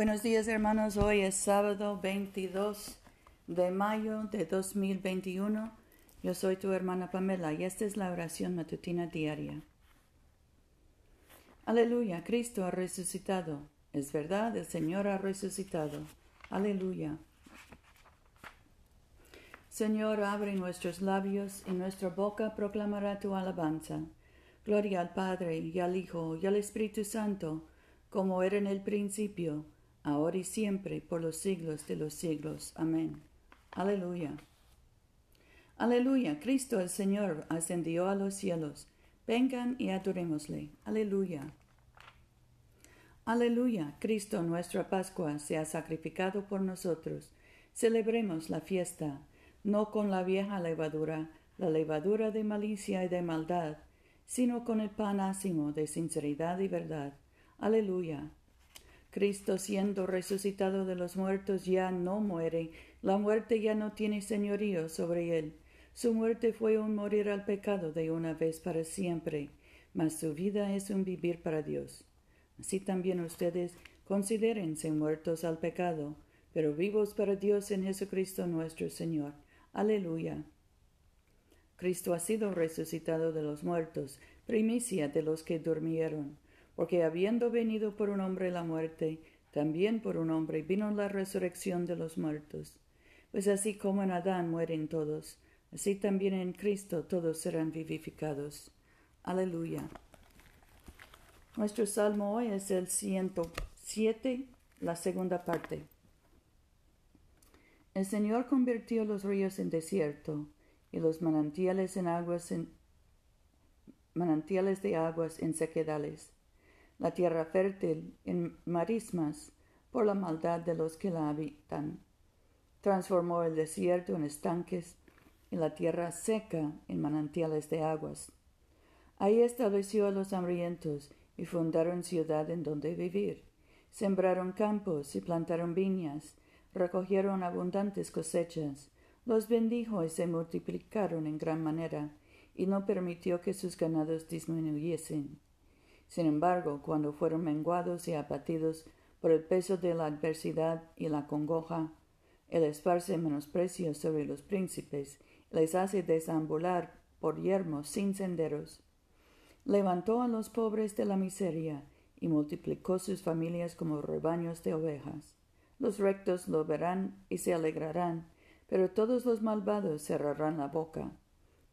Buenos días hermanos, hoy es sábado 22 de mayo de 2021. Yo soy tu hermana Pamela y esta es la oración matutina diaria. Aleluya, Cristo ha resucitado. Es verdad, el Señor ha resucitado. Aleluya. Señor, abre nuestros labios y nuestra boca proclamará tu alabanza. Gloria al Padre y al Hijo y al Espíritu Santo, como era en el principio, ahora y siempre, por los siglos de los siglos. Amén. Aleluya. Aleluya. Cristo el Señor ascendió a los cielos. Vengan y adorémosle. Aleluya. Aleluya. Cristo nuestra Pascua se ha sacrificado por nosotros. Celebremos la fiesta, no con la vieja levadura, la levadura de malicia y de maldad, sino con el pan ácimo de sinceridad y verdad. Aleluya. Cristo siendo resucitado de los muertos ya no muere, la muerte ya no tiene señorío sobre él. Su muerte fue un morir al pecado de una vez para siempre, mas su vida es un vivir para Dios. Así también ustedes considérense muertos al pecado, pero vivos para Dios en Jesucristo nuestro Señor. Aleluya. Cristo ha sido resucitado de los muertos, primicia de los que durmieron porque habiendo venido por un hombre la muerte, también por un hombre vino la resurrección de los muertos. Pues así como en Adán mueren todos, así también en Cristo todos serán vivificados. Aleluya. Nuestro salmo hoy es el 107, la segunda parte. El Señor convirtió los ríos en desierto y los manantiales en aguas manantiales de aguas en sequedales la tierra fértil en marismas por la maldad de los que la habitan. Transformó el desierto en estanques y la tierra seca en manantiales de aguas. Ahí estableció a los hambrientos y fundaron ciudad en donde vivir. Sembraron campos y plantaron viñas, recogieron abundantes cosechas, los bendijo y se multiplicaron en gran manera, y no permitió que sus ganados disminuyesen. Sin embargo, cuando fueron menguados y abatidos por el peso de la adversidad y la congoja, Él esparce menosprecio sobre los príncipes, les hace desambular por yermos sin senderos. Levantó a los pobres de la miseria y multiplicó sus familias como rebaños de ovejas. Los rectos lo verán y se alegrarán, pero todos los malvados cerrarán la boca.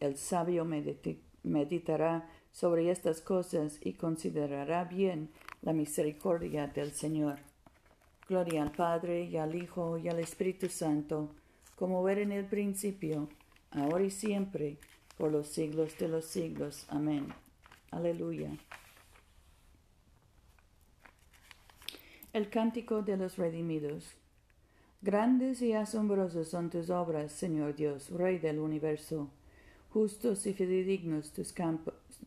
El sabio meditará sobre estas cosas y considerará bien la misericordia del Señor. Gloria al Padre y al Hijo y al Espíritu Santo, como era en el principio, ahora y siempre, por los siglos de los siglos. Amén. Aleluya. El cántico de los redimidos. Grandes y asombrosos son tus obras, Señor Dios, Rey del universo. Justos y fidedignos tus,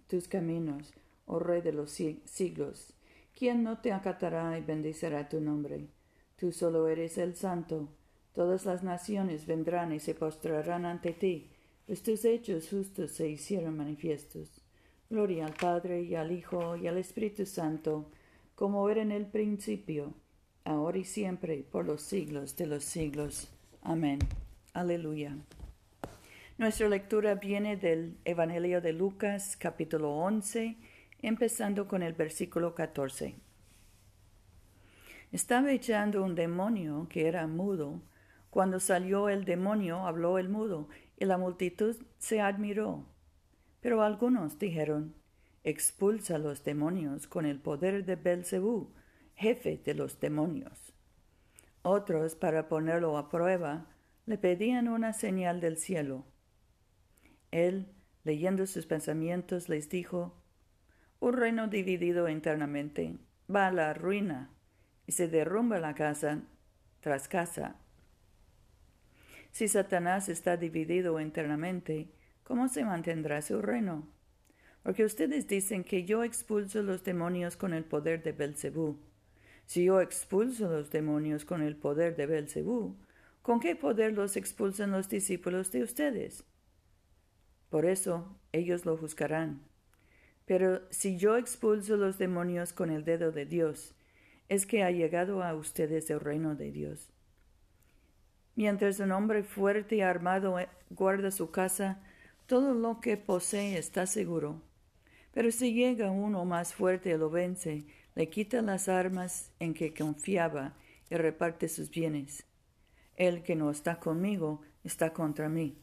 tus caminos, oh Rey de los siglos. ¿Quién no te acatará y bendecirá tu nombre? Tú solo eres el Santo. Todas las naciones vendrán y se postrarán ante ti, pues tus hechos justos se hicieron manifiestos. Gloria al Padre y al Hijo y al Espíritu Santo, como era en el principio, ahora y siempre, por los siglos de los siglos. Amén. Aleluya. Nuestra lectura viene del Evangelio de Lucas capítulo 11, empezando con el versículo 14. Estaba echando un demonio que era mudo. Cuando salió el demonio, habló el mudo, y la multitud se admiró. Pero algunos dijeron, expulsa los demonios con el poder de Belzebú, jefe de los demonios. Otros, para ponerlo a prueba, le pedían una señal del cielo. Él, leyendo sus pensamientos, les dijo, Un reino dividido internamente va a la ruina y se derrumba la casa tras casa. Si Satanás está dividido internamente, ¿cómo se mantendrá su reino? Porque ustedes dicen que yo expulso los demonios con el poder de Belcebú. Si yo expulso los demonios con el poder de Belcebú, ¿con qué poder los expulsan los discípulos de ustedes? Por eso ellos lo juzgarán. Pero si yo expulso los demonios con el dedo de Dios, es que ha llegado a ustedes el reino de Dios. Mientras un hombre fuerte y armado eh, guarda su casa, todo lo que posee está seguro. Pero si llega uno más fuerte y lo vence, le quita las armas en que confiaba y reparte sus bienes. El que no está conmigo está contra mí.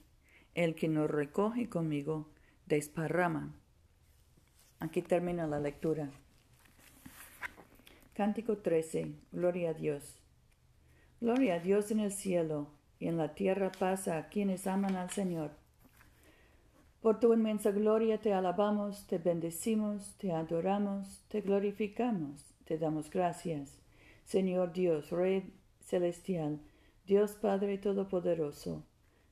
El que no recoge conmigo desparrama. Aquí termina la lectura. Cántico 13. Gloria a Dios. Gloria a Dios en el cielo y en la tierra pasa a quienes aman al Señor. Por tu inmensa gloria te alabamos, te bendecimos, te adoramos, te glorificamos, te damos gracias. Señor Dios, Rey celestial, Dios Padre Todopoderoso,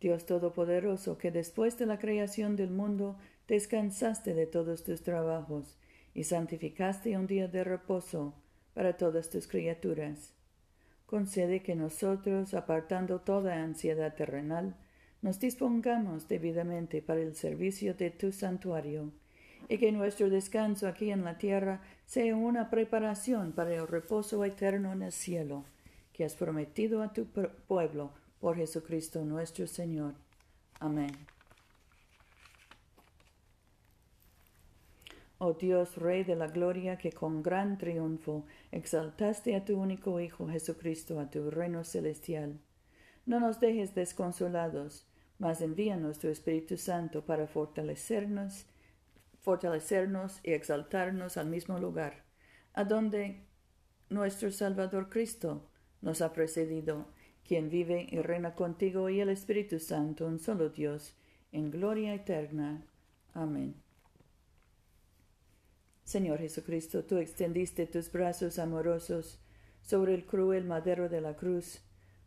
Dios Todopoderoso, que después de la creación del mundo descansaste de todos tus trabajos y santificaste un día de reposo para todas tus criaturas. Concede que nosotros, apartando toda ansiedad terrenal, nos dispongamos debidamente para el servicio de tu santuario, y que nuestro descanso aquí en la tierra sea una preparación para el reposo eterno en el cielo, que has prometido a tu pueblo por Jesucristo nuestro Señor. Amén. Oh Dios, Rey de la Gloria, que con gran triunfo exaltaste a tu único Hijo Jesucristo a tu reino celestial. No nos dejes desconsolados, mas envíanos tu Espíritu Santo para fortalecernos, fortalecernos y exaltarnos al mismo lugar, a donde nuestro Salvador Cristo nos ha precedido, quien vive y reina contigo y el Espíritu Santo, un solo Dios, en gloria eterna. Amén. Señor Jesucristo, tú extendiste tus brazos amorosos sobre el cruel madero de la cruz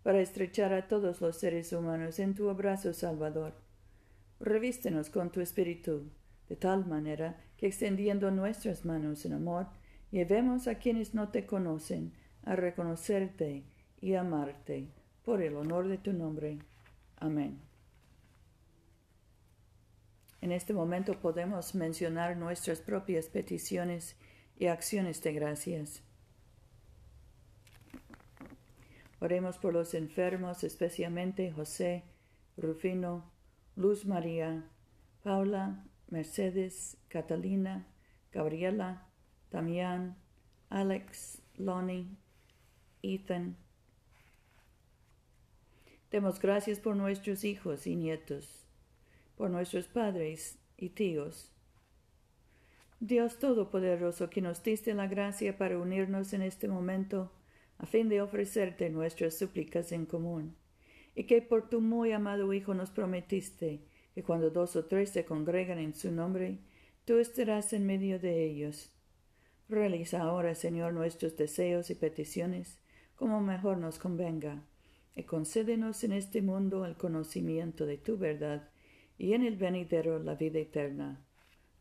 para estrechar a todos los seres humanos en tu abrazo salvador. Revístenos con tu espíritu, de tal manera que extendiendo nuestras manos en amor, llevemos a quienes no te conocen a reconocerte y amarte por el honor de tu nombre. Amén. En este momento podemos mencionar nuestras propias peticiones y acciones de gracias. Oremos por los enfermos, especialmente José, Rufino, Luz María, Paula, Mercedes, Catalina, Gabriela, Damián, Alex, Lonnie, Ethan. Demos gracias por nuestros hijos y nietos por nuestros padres y tíos. Dios Todopoderoso, que nos diste la gracia para unirnos en este momento, a fin de ofrecerte nuestras súplicas en común, y que por tu muy amado Hijo nos prometiste que cuando dos o tres se congregan en su nombre, tú estarás en medio de ellos. Realiza ahora, Señor, nuestros deseos y peticiones como mejor nos convenga, y concédenos en este mundo el conocimiento de tu verdad y en el venidero la vida eterna.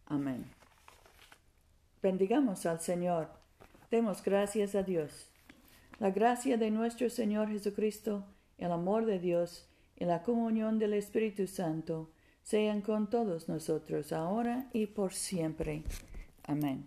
Amén. Bendigamos al Señor. Demos gracias a Dios. La gracia de nuestro Señor Jesucristo, el amor de Dios y la comunión del Espíritu Santo sean con todos nosotros ahora y por siempre. Amén.